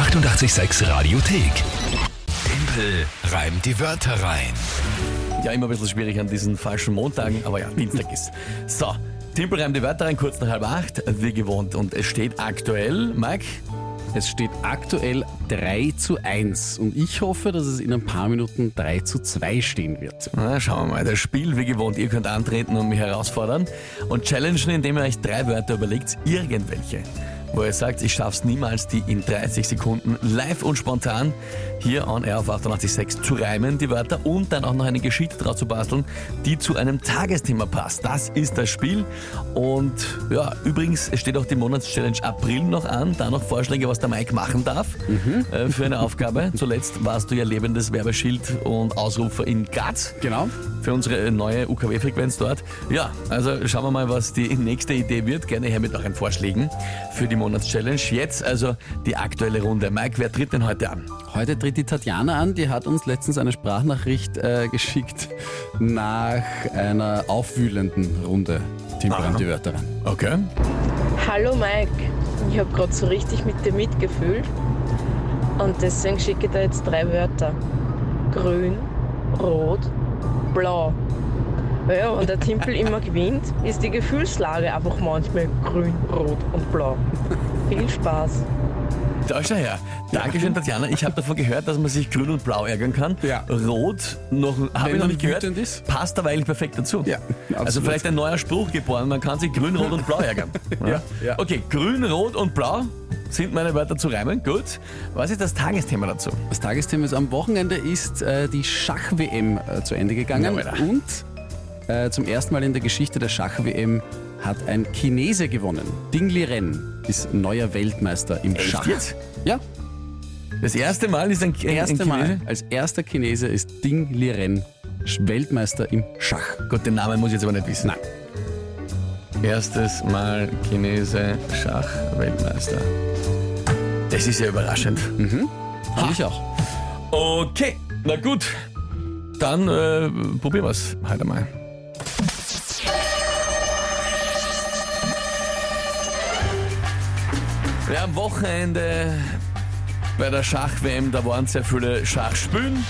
886 Radiothek. Tempel reimt die Wörter rein. Ja, immer ein bisschen schwierig an diesen falschen Montagen, aber ja, Dienstag ist. So, Timpel reimt die Wörter rein, kurz nach halb acht, wie gewohnt. Und es steht aktuell, Mike, Es steht aktuell 3 zu 1 und ich hoffe, dass es in ein paar Minuten 3 zu 2 stehen wird. na, schauen wir mal, das Spiel wie gewohnt. Ihr könnt antreten und mich herausfordern und challengen, indem ihr euch drei Wörter überlegt, irgendwelche. Wo ihr sagt, ich schaff's niemals, die in 30 Sekunden live und spontan hier on Air auf 88.6 zu reimen, die Wörter, und dann auch noch eine Geschichte draus zu basteln, die zu einem Tagesthema passt. Das ist das Spiel. Und ja, übrigens es steht auch die Monatschallenge April noch an. Da noch Vorschläge, was der Mike machen darf äh, für eine Aufgabe. Zuletzt warst du ja lebendes Werbeschild und Ausrufer in Graz Genau. für unsere neue UKW-Frequenz dort. Ja, also schauen wir mal, was die nächste Idee wird. Gerne her mit euren Vorschlägen für die Monatschallenge. Jetzt also die aktuelle Runde. Mike, wer tritt denn heute an? Heute tritt die Tatjana an, die hat uns letztens eine Sprachnachricht äh, geschickt nach einer aufwühlenden Runde. Timpel Aha. die Wörter rein. Okay. Hallo Mike, ich habe gerade so richtig mit dir mitgefühlt und deswegen schicke ich dir jetzt drei Wörter. Grün, Rot, Blau. Ja, und der Timpel immer gewinnt, ist die Gefühlslage einfach manchmal grün, rot und blau. Viel Spaß. Da schau her. Dankeschön, Tatjana. Ich habe davon gehört, dass man sich grün und blau ärgern kann. Ja. Rot noch, habe Wenn ich noch nicht gehört. ist. Passt aber eigentlich perfekt dazu. Ja, Also vielleicht ein neuer Spruch geboren. Man kann sich grün, rot und blau ärgern. Ja, ja. Okay, grün, rot und blau sind meine Wörter zu reimen. Gut. Was ist das Tagesthema dazu? Das Tagesthema ist am Wochenende ist äh, die Schach-WM äh, zu Ende gegangen Ja, und äh, zum ersten Mal in der Geschichte der Schach-WM hat ein Chinese gewonnen. Ding Liren ist neuer Weltmeister im Echt Schach. jetzt? Ja, Das erste Mal ist ein, ein, erste ein Mal als erster Chinese ist Ding Liren Weltmeister im Schach. Gut, den Namen muss ich jetzt aber nicht wissen. Nein. Erstes Mal Chinese Schach-Weltmeister. Das ist ja überraschend. Fand ich auch. Okay, na gut. Dann äh, probieren wir es heute mal. Ja, am Wochenende bei der Schach-WM, da waren sehr viele Schachspülen.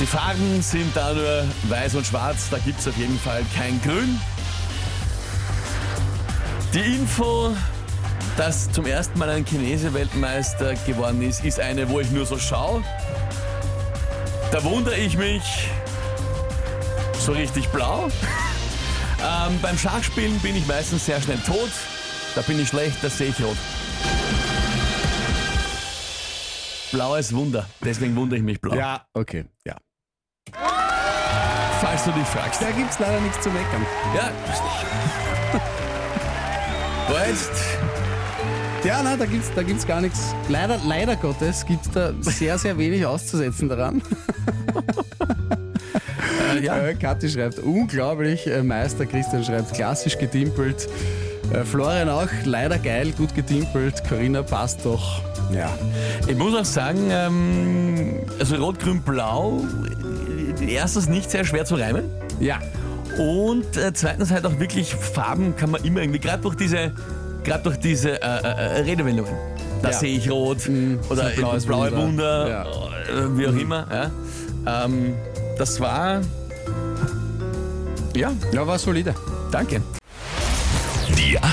Die Farben sind da nur weiß und schwarz, da gibt es auf jeden Fall kein Grün. Die Info, dass zum ersten Mal ein Chinese Weltmeister geworden ist, ist eine, wo ich nur so schaue. Da wundere ich mich so richtig blau. Ähm, beim Schachspielen bin ich meistens sehr schnell tot. Da bin ich schlecht, da sehe ich rot. Blaues Wunder, deswegen wundere ich mich blau. Ja, okay. Ja. Falls du dich fragst. Da gibt's leider nichts zu meckern. Ja. War jetzt Ja, nein, da gibt's, da gibt's gar nichts. Leider, leider Gottes gibt's da sehr, sehr wenig auszusetzen daran. äh, ja. Äh, Kathi schreibt unglaublich, äh, Meister Christian schreibt klassisch getimpelt. Äh, Florian auch leider geil, gut getimpelt. Corinna passt doch. Ja. Ich muss auch sagen, ähm, also Rot, Grün, Blau, äh, erstens nicht sehr schwer zu reimen. Ja. Und äh, zweitens halt auch wirklich Farben kann man immer irgendwie, gerade durch diese, gerade durch diese äh, äh, Redewendungen. Da Ja. sehe ich rot Mm, oder blaues blaue Wunder. Ja. äh, wie auch immer. Ja. Ähm, das war, ja, Ja, war solide. danke.